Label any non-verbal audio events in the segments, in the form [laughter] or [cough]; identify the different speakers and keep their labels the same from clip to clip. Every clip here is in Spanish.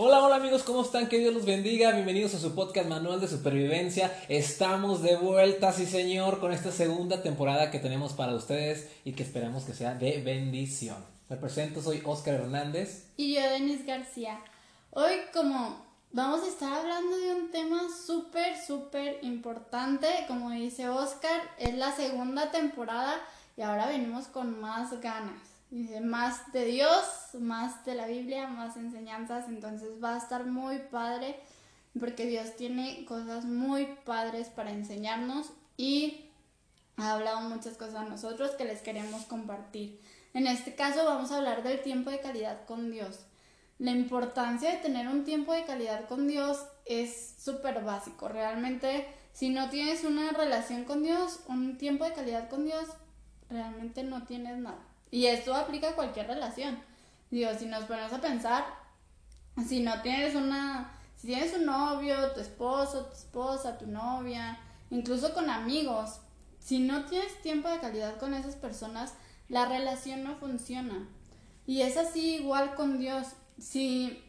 Speaker 1: Hola, hola amigos, ¿cómo están? Que Dios los bendiga. Bienvenidos a su podcast Manual de Supervivencia. Estamos de vuelta, sí señor, con esta segunda temporada que tenemos para ustedes y que esperamos que sea de bendición. Me presento, soy Oscar Hernández.
Speaker 2: Y yo, Denis García. Hoy como vamos a estar hablando de un tema súper, súper importante, como dice Oscar, es la segunda temporada y ahora venimos con más ganas. Dice, más de Dios, más de la Biblia, más enseñanzas, entonces va a estar muy padre porque Dios tiene cosas muy padres para enseñarnos y ha hablado muchas cosas a nosotros que les queremos compartir. En este caso vamos a hablar del tiempo de calidad con Dios. La importancia de tener un tiempo de calidad con Dios es súper básico. Realmente, si no tienes una relación con Dios, un tiempo de calidad con Dios, realmente no tienes nada. Y esto aplica a cualquier relación. Digo, si nos ponemos a pensar, si no tienes una, si tienes un novio, tu esposo, tu esposa, tu novia, incluso con amigos, si no tienes tiempo de calidad con esas personas, la relación no funciona. Y es así igual con Dios. Si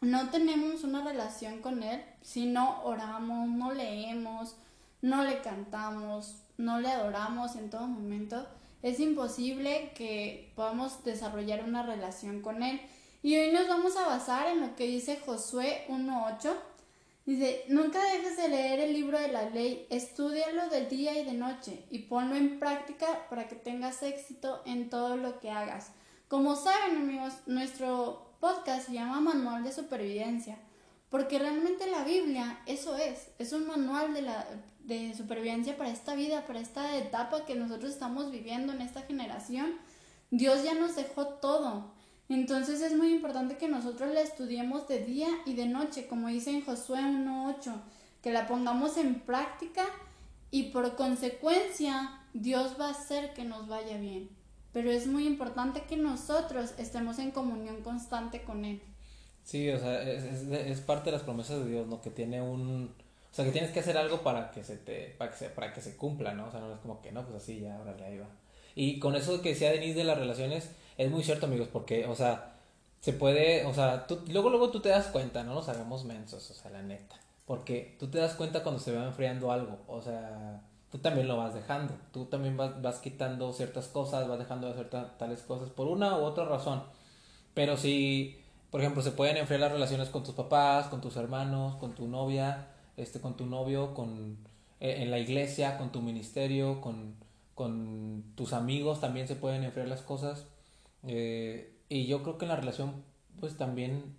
Speaker 2: no tenemos una relación con Él, si no oramos, no leemos, no le cantamos, no le adoramos en todo momento, es imposible que podamos desarrollar una relación con Él. Y hoy nos vamos a basar en lo que dice Josué 1.8. Dice, nunca dejes de leer el libro de la ley, estudialo de día y de noche y ponlo en práctica para que tengas éxito en todo lo que hagas. Como saben amigos, nuestro podcast se llama Manual de Supervivencia, porque realmente la Biblia eso es, es un manual de la, de supervivencia para esta vida, para esta etapa que nosotros estamos viviendo en esta generación. Dios ya nos dejó todo. Entonces es muy importante que nosotros la estudiemos de día y de noche, como dice en Josué 1.8, que la pongamos en práctica y por consecuencia Dios va a hacer que nos vaya bien. Pero es muy importante que nosotros estemos en comunión constante con Él.
Speaker 1: Sí, o sea, es, es parte de las promesas de Dios, ¿no? Que tiene un, o sea, que tienes que hacer algo para que se te, para que se, para que se cumpla, ¿no? O sea, no es como que, no, pues así, ya, órale, ahí va. Y con eso que decía Denise de las relaciones, es muy cierto, amigos, porque, o sea, se puede, o sea, tú, luego, luego tú te das cuenta, no nos hagamos mensos, o sea, la neta. Porque tú te das cuenta cuando se va enfriando algo, o sea, tú también lo vas dejando, tú también vas, vas quitando ciertas cosas, vas dejando de hacer tales cosas por una u otra razón. Pero si, por ejemplo, se pueden enfriar las relaciones con tus papás, con tus hermanos, con tu novia, este, con tu novio, con, eh, en la iglesia, con tu ministerio, con, con tus amigos también se pueden enfriar las cosas. Eh, y yo creo que en la relación, pues también,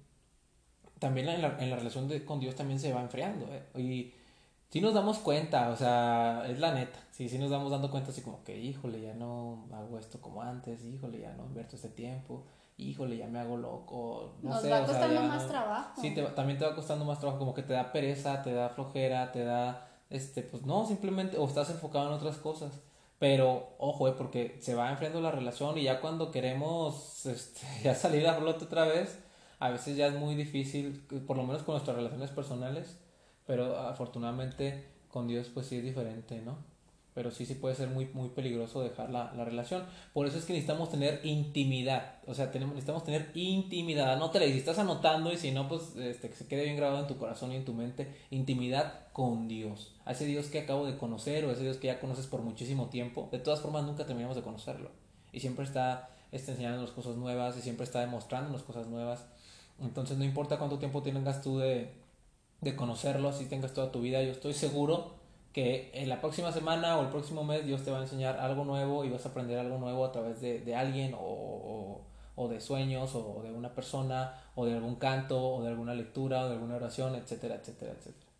Speaker 1: también en la, en la relación de, con Dios también se va enfriando. ¿eh? Y si nos damos cuenta, o sea, es la neta, sí, sí nos damos dando cuenta así como que, híjole, ya no hago esto como antes, híjole, ya no invierto este tiempo híjole, ya me hago loco. No
Speaker 2: Nos
Speaker 1: sé,
Speaker 2: va costando más trabajo.
Speaker 1: Sí, también te va costando más trabajo, como que te da pereza, te da flojera, te da, este, pues no, simplemente, o estás enfocado en otras cosas. Pero, ojo, eh, porque se va enfriando la relación y ya cuando queremos este, [laughs] ya salir a flote otra vez, a veces ya es muy difícil, por lo menos con nuestras relaciones personales, pero afortunadamente con Dios pues sí es diferente, ¿no? Pero sí, sí puede ser muy, muy peligroso dejar la, la, relación. Por eso es que necesitamos tener intimidad, o sea, tenemos, necesitamos tener intimidad, anótale, si estás anotando y si no, pues este, que se quede bien grabado en tu corazón y en tu mente, intimidad con Dios, a ese Dios que acabo de conocer o ese Dios que ya conoces por muchísimo tiempo, de todas formas nunca terminamos de conocerlo. Y siempre está, está enseñándonos cosas nuevas y siempre está demostrándonos cosas nuevas, entonces no importa cuánto tiempo tengas tú de, de conocerlo, si tengas toda tu vida, yo estoy seguro que en la próxima semana o el próximo mes Dios te va a enseñar algo nuevo y vas a aprender algo nuevo a través de, de alguien o, o, de sueños o de una persona o de algún canto o de alguna lectura o de alguna oración, etcétera, etcétera, etcétera.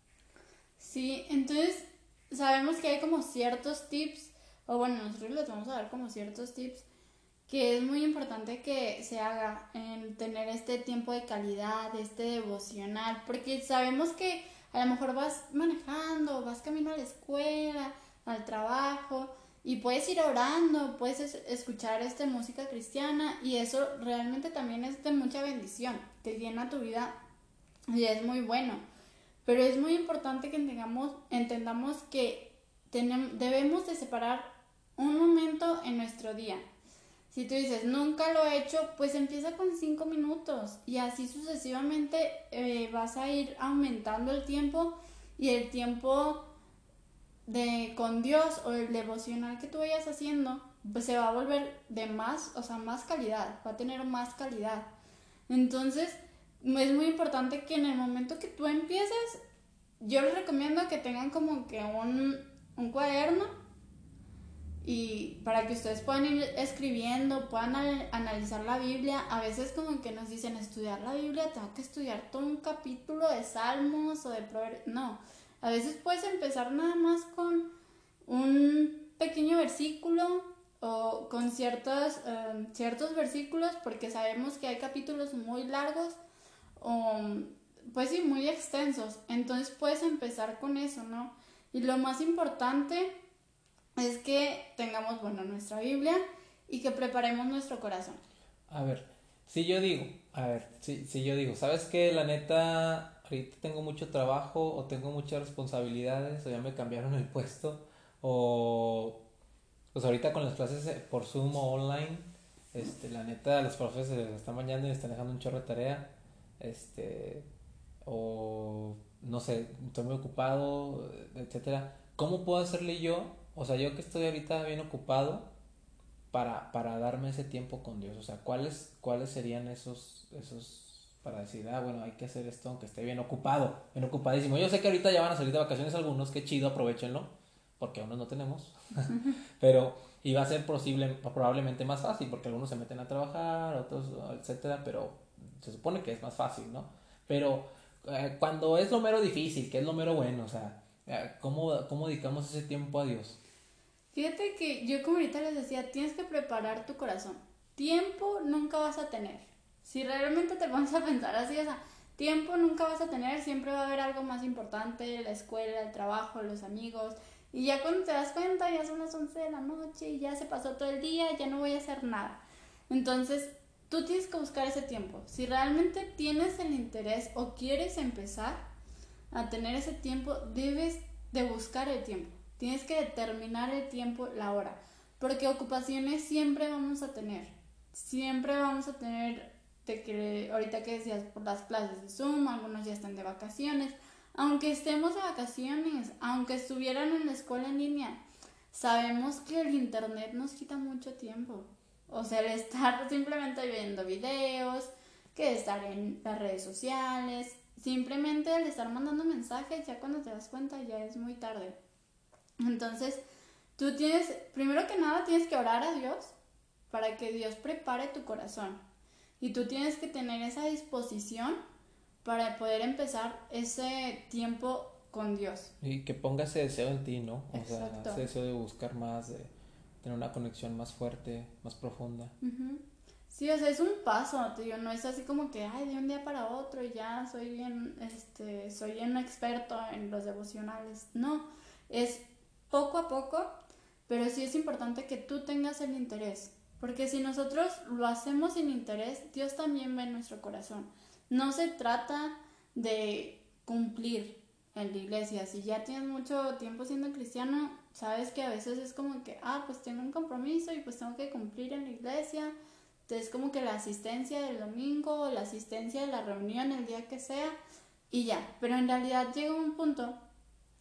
Speaker 2: Sí, entonces sabemos que hay como ciertos tips, o bueno, nosotros les vamos a dar como ciertos tips que es muy importante que se haga en tener este tiempo de calidad, este devocional, porque sabemos que a lo mejor vas manejando, vas camino a la escuela, al trabajo y puedes ir orando, puedes escuchar esta música cristiana y eso realmente también es de mucha bendición, te llena tu vida y es muy bueno. Pero es muy importante que entendamos, entendamos que tenemos, debemos de separar un momento en nuestro día. Si tú dices, nunca lo he hecho, pues empieza con cinco minutos y así sucesivamente eh, vas a ir aumentando el tiempo y el tiempo de con Dios o el devocional que tú vayas haciendo, pues se va a volver de más, o sea, más calidad, va a tener más calidad. Entonces, es muy importante que en el momento que tú empieces, yo les recomiendo que tengan como que un, un cuaderno y para que ustedes puedan ir escribiendo, puedan analizar la Biblia. A veces como que nos dicen estudiar la Biblia, tengo que estudiar todo un capítulo de Salmos o de Proverbios. No, a veces puedes empezar nada más con un pequeño versículo o con ciertos, em, ciertos versículos porque sabemos que hay capítulos muy largos o pues sí, muy extensos. Entonces puedes empezar con eso, ¿no? Y lo más importante es que tengamos, bueno, nuestra Biblia y que preparemos nuestro corazón.
Speaker 1: A ver, si yo digo, a ver, si, si yo digo, ¿sabes qué? La neta, ahorita tengo mucho trabajo o tengo muchas responsabilidades o ya me cambiaron el puesto o pues ahorita con las clases por Zoom o online, este, la neta, los profes se están bañando y están dejando un chorro de tarea, este, o no sé, estoy muy ocupado, etcétera. ¿Cómo puedo hacerle yo o sea, yo que estoy ahorita bien ocupado para, para darme ese tiempo con Dios. O sea, ¿cuáles, cuáles serían esos, esos para decir, ah, bueno, hay que hacer esto aunque esté bien ocupado, bien ocupadísimo. Yo sé que ahorita ya van a salir de vacaciones algunos, qué chido, aprovechenlo, porque aún no tenemos. [laughs] pero iba a ser posible, probablemente más fácil, porque algunos se meten a trabajar, otros, etcétera, pero se supone que es más fácil, ¿no? Pero eh, cuando es lo mero difícil, que es lo mero bueno, o sea, eh, ¿cómo, cómo dedicamos ese tiempo a Dios?
Speaker 2: Fíjate que yo como ahorita les decía, tienes que preparar tu corazón. Tiempo nunca vas a tener. Si realmente te [laughs] vas a pensar así, o sea, tiempo nunca vas a tener, siempre va a haber algo más importante, la escuela, el trabajo, los amigos. Y ya cuando te das cuenta, ya son las 11 de la noche y ya se pasó todo el día, ya no voy a hacer nada. Entonces, tú tienes que buscar ese tiempo. Si realmente tienes el interés o quieres empezar a tener ese tiempo, debes de buscar el tiempo. Tienes que determinar el tiempo, la hora, porque ocupaciones siempre vamos a tener. Siempre vamos a tener, de que ahorita que decías por las clases de Zoom, algunos ya están de vacaciones. Aunque estemos de vacaciones, aunque estuvieran en la escuela en línea, sabemos que el internet nos quita mucho tiempo. O sea, el estar [laughs] simplemente viendo videos, que estar en las redes sociales, simplemente el estar mandando mensajes, ya cuando te das cuenta ya es muy tarde. Entonces, tú tienes, primero que nada, tienes que orar a Dios para que Dios prepare tu corazón. Y tú tienes que tener esa disposición para poder empezar ese tiempo con Dios.
Speaker 1: Y que ponga ese deseo en ti, ¿no? O sea, ese deseo de buscar más, de tener una conexión más fuerte, más profunda.
Speaker 2: Sí, o sea, es un paso, tío, no es así como que, ay, de un día para otro y ya soy bien, este, soy bien experto en los devocionales. No, es poco a poco, pero sí es importante que tú tengas el interés, porque si nosotros lo hacemos sin interés, Dios también ve nuestro corazón. No se trata de cumplir en la iglesia. Si ya tienes mucho tiempo siendo cristiano, sabes que a veces es como que, ah, pues tengo un compromiso y pues tengo que cumplir en la iglesia. Entonces como que la asistencia del domingo, la asistencia de la reunión el día que sea y ya. Pero en realidad llega un punto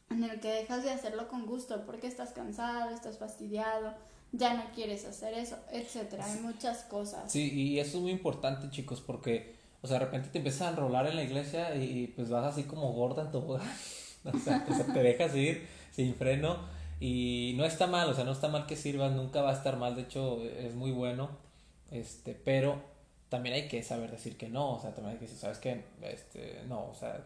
Speaker 2: en el que dejas de hacerlo con gusto porque estás cansado, estás fastidiado, ya no quieres hacer eso, etcétera. Hay muchas cosas.
Speaker 1: Sí, y eso es muy importante, chicos, porque, o sea, de repente te empiezas a enrolar en la iglesia y pues vas así como gorda en tu boda. [laughs] o sea, te dejas ir sin freno y no está mal, o sea, no está mal que sirvas, nunca va a estar mal, de hecho, es muy bueno, este, pero también hay que saber decir que no, o sea, también hay que decir, ¿sabes qué? Este, no, o sea,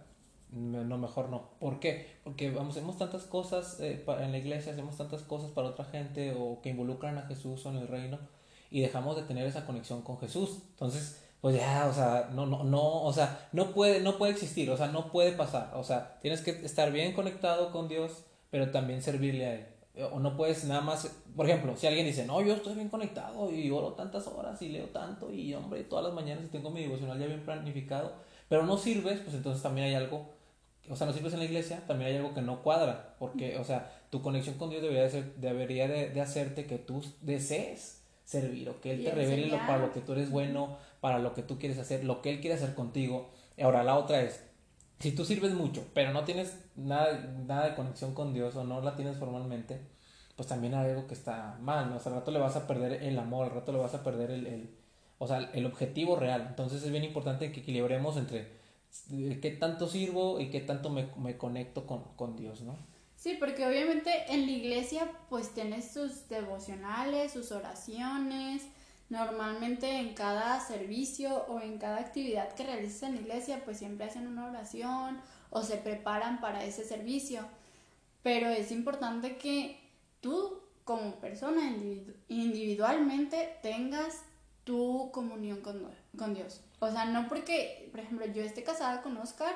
Speaker 1: no, mejor no. ¿Por qué? Porque vamos, hacemos tantas cosas eh, en la iglesia, hacemos tantas cosas para otra gente o que involucran a Jesús o en el reino y dejamos de tener esa conexión con Jesús. Entonces, pues ya, o sea, no, no, no, o sea, no puede, no puede existir, o sea, no puede pasar. O sea, tienes que estar bien conectado con Dios, pero también servirle a Él. O no puedes nada más, por ejemplo, si alguien dice, no, yo estoy bien conectado y oro tantas horas y leo tanto y hombre, todas las mañanas y tengo mi devocional ya bien planificado, pero no sirves, pues entonces también hay algo o sea, no sirves en la iglesia, también hay algo que no cuadra, porque, o sea, tu conexión con Dios debería de, ser, debería de, hacerte que tú desees servir o que Él te revele lo, para lo que tú eres bueno, para lo que tú quieres hacer, lo que Él quiere hacer contigo. Ahora, la otra es, si tú sirves mucho, pero no tienes nada, nada de conexión con Dios o no la tienes formalmente, pues también hay algo que está mal, ¿no? O sea, al rato le vas a perder el amor, al rato le vas a perder el, el- o sea, el objetivo real. Entonces es bien importante que equilibremos entre qué tanto sirvo y qué tanto me, me conecto con, con Dios, ¿no?
Speaker 2: Sí, porque obviamente en la iglesia pues tienes sus devocionales, sus oraciones. Normalmente en cada servicio o en cada actividad que realizas en la iglesia pues siempre hacen una oración o se preparan para ese servicio. Pero es importante que tú como persona individu- individualmente tengas tu comunión con, con Dios. O sea, no porque, por ejemplo, yo esté casada con Oscar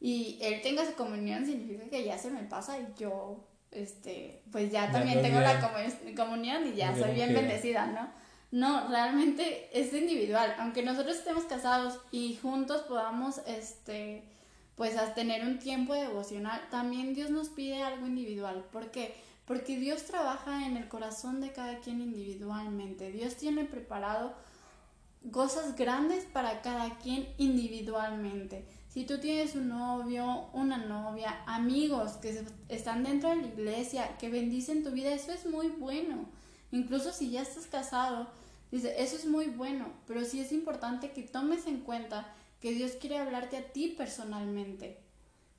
Speaker 2: y él tenga su comunión significa que ya se me pasa y yo, este, pues ya también tengo
Speaker 1: bien.
Speaker 2: la comu- comunión y ya soy
Speaker 1: bien
Speaker 2: bendecida, ¿no? No, realmente es individual. Aunque nosotros estemos casados y juntos podamos, este, pues tener un tiempo devocional, también Dios nos pide algo individual. ¿Por qué? Porque Dios trabaja en el corazón de cada quien individualmente. Dios tiene preparado cosas grandes para cada quien individualmente. Si tú tienes un novio, una novia, amigos que están dentro de la iglesia, que bendicen tu vida, eso es muy bueno. Incluso si ya estás casado, dice, eso es muy bueno, pero sí es importante que tomes en cuenta que Dios quiere hablarte a ti personalmente.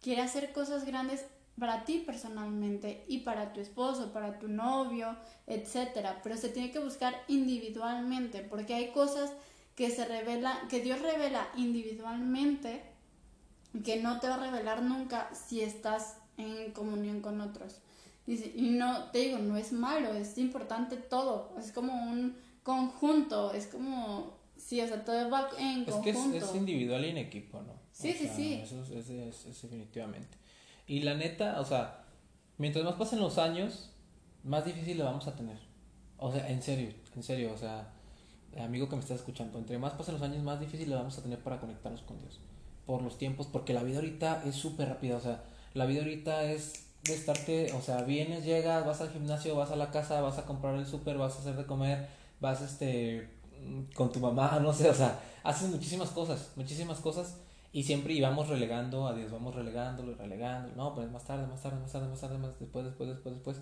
Speaker 2: Quiere hacer cosas grandes para ti personalmente y para tu esposo, para tu novio, etcétera, pero se tiene que buscar individualmente, porque hay cosas que se revela, que Dios revela individualmente que no te va a revelar nunca si estás en comunión con otros. Dice, y no, te digo, no es malo, es importante todo, es como un conjunto, es como, sí, o sea, todo va en
Speaker 1: Es que
Speaker 2: conjunto.
Speaker 1: es, es individual y en equipo, ¿no?
Speaker 2: Sí,
Speaker 1: O
Speaker 2: sí,
Speaker 1: sea,
Speaker 2: sí.
Speaker 1: Eso es, es- es- es definitivamente. Y la neta, o sea, mientras más pasen los años, más difícil lo vamos a tener. O sea, en serio, en serio, o sea, amigo que me estás escuchando, entre más pasen los años, más difícil lo vamos a tener para conectarnos con Dios. Por los tiempos, porque la vida ahorita es súper rápida, o sea, la vida ahorita es de estarte, o sea, vienes, llegas, vas al gimnasio, vas a la casa, vas a comprar el súper, vas a hacer de comer, vas este mm, con tu mamá, [laughs] no sé, o sea, haces muchísimas cosas, muchísimas cosas y siempre íbamos relegando a Dios, vamos relegándolo, relegándolo, no, pues más tarde, más tarde, más tarde, más tarde, más después, después, después, después.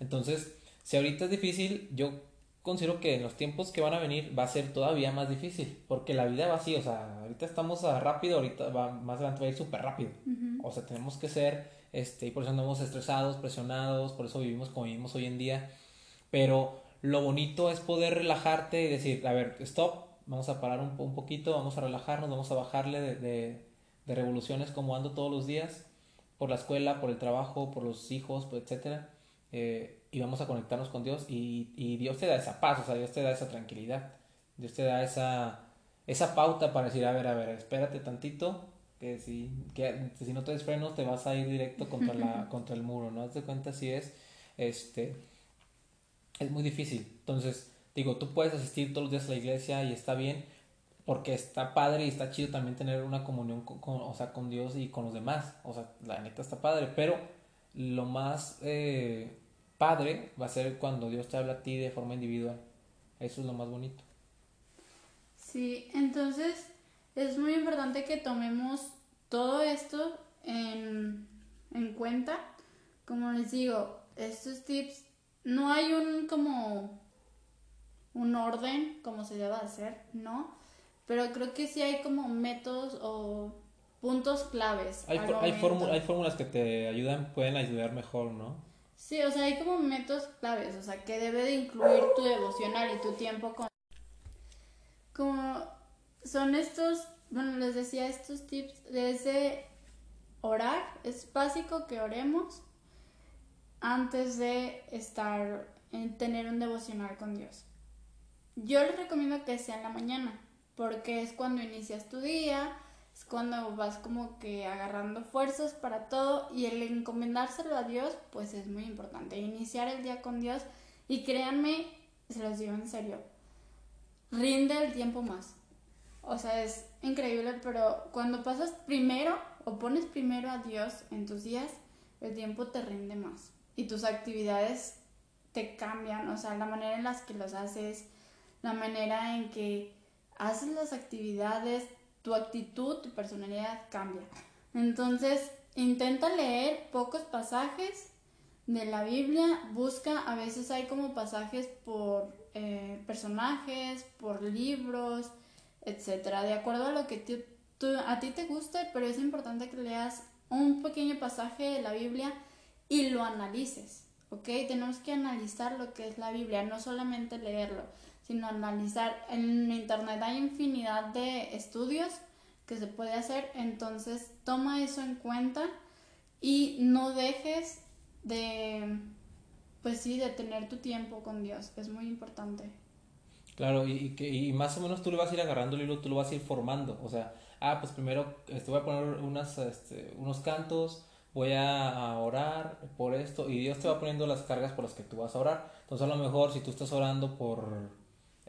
Speaker 1: Entonces, si ahorita es difícil, yo considero que en los tiempos que van a venir va a ser todavía más difícil, porque la vida va así, o sea, ahorita estamos a rápido, ahorita va más adelante va a ir súper rápido.
Speaker 2: Ujú.
Speaker 1: O sea, tenemos que ser, este, y por eso andamos estresados, presionados, por eso vivimos como vivimos hoy en día. Pero lo bonito es poder relajarte y decir, a ver, stop, vamos a parar un, un poquito, vamos a relajarnos, vamos a bajarle de, de, de revoluciones como ando todos los días, por la escuela, por el trabajo, por los hijos, pues, etcétera. Eh, y vamos a conectarnos con Dios y, y Dios te da esa paz, o sea, Dios te da esa tranquilidad, Dios te da esa, esa pauta para decir, a ver, a ver, espérate tantito, que si, que si no traes frenos te vas a ir directo contra, la, [laughs] contra el muro, ¿no? Haz de cuenta si es, este, es muy difícil. Entonces, digo, tú puedes asistir todos los días a la iglesia y está bien, porque está padre y está chido también tener una comunión con, con- o sea, con Dios y con los demás. O sea, la neta está padre, pero lo más eh, padre va a ser cuando Dios te habla a ti de forma individual. Eso es lo más bonito.
Speaker 2: Sí, entonces es muy importante que tomemos todo esto en, en cuenta. Como les digo, estos tips, no hay un como un orden como se deba hacer, ¿no? Pero creo que sí hay como métodos o puntos claves.
Speaker 1: Hay,
Speaker 2: al
Speaker 1: for- hay,
Speaker 2: momento.
Speaker 1: fórmu- hay fórmulas que te ayudan, pueden ayudar mejor, ¿no?
Speaker 2: Sí, o sea, hay como métodos claves, o sea, que debe de incluir tu devocional y tu tiempo con... Como son estos, bueno, les decía estos tips desde orar, es básico que oremos antes de estar, en tener un devocional con Dios. Yo les recomiendo que sea en la mañana, porque es cuando inicias tu día, es cuando vas como que agarrando fuerzas para todo y el encomendárselo a Dios, pues es muy importante. Iniciar el día con Dios y créanme, se los digo en serio, rinde el tiempo más. O sea, es increíble, pero cuando pasas primero o pones primero a Dios en tus días, el tiempo te rinde más y tus actividades te cambian, o sea, la manera en las que los haces, la manera en que haces las actividades, tu actitud, tu personalidad cambia. Entonces, intenta leer pocos pasajes de la Biblia, busca, a veces hay como pasajes por eh, personajes, por libros, etcétera, de acuerdo a lo que a ti te guste, pero es importante que leas un pequeño pasaje de la Biblia y lo analices, ¿ok? Tenemos que analizar lo que es la Biblia, no solamente leerlo, sino analizar. En Internet hay infinidad de estudios que se puede hacer, entonces toma eso en cuenta y no dejes de, pues sí, de tener tu tiempo con Dios, es muy importante.
Speaker 1: Claro, y, que, y más o menos tú le vas a ir agarrando el hilo, tú lo vas a ir formando, o sea, ah, pues primero este, voy a poner unas, este, unos cantos, voy a, orar por esto, y Dios te va poniendo las cargas por las que tú vas a orar. Entonces a lo mejor si tú estás orando por,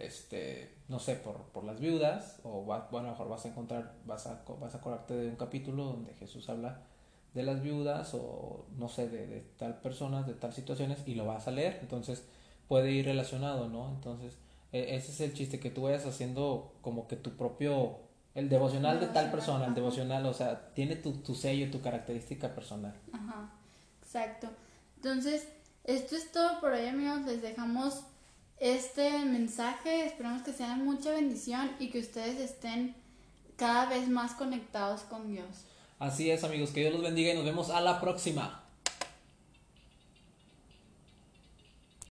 Speaker 1: este, no sé, por, por las viudas, o bueno, a lo mejor vas a encontrar, vas a, vas a acordarte de un capítulo donde Jesús habla de las viudas, o no sé, de, de tal personas, de tal situaciones, y lo vas a leer, entonces puede ir relacionado, ¿no? Entonces, e, ese es el chiste, que tú vayas haciendo como que tu propio el devocional de tal persona, el devocional, o sea, tiene tu, tu sello, tu característica personal.
Speaker 2: Ajá, exacto. Entonces, esto es todo por hoy, amigos. Les dejamos este mensaje. Esperamos que sea mucha bendición y que ustedes estén cada vez más conectados con Dios.
Speaker 1: Así es, amigos. Que Dios los bendiga y nos vemos a la próxima.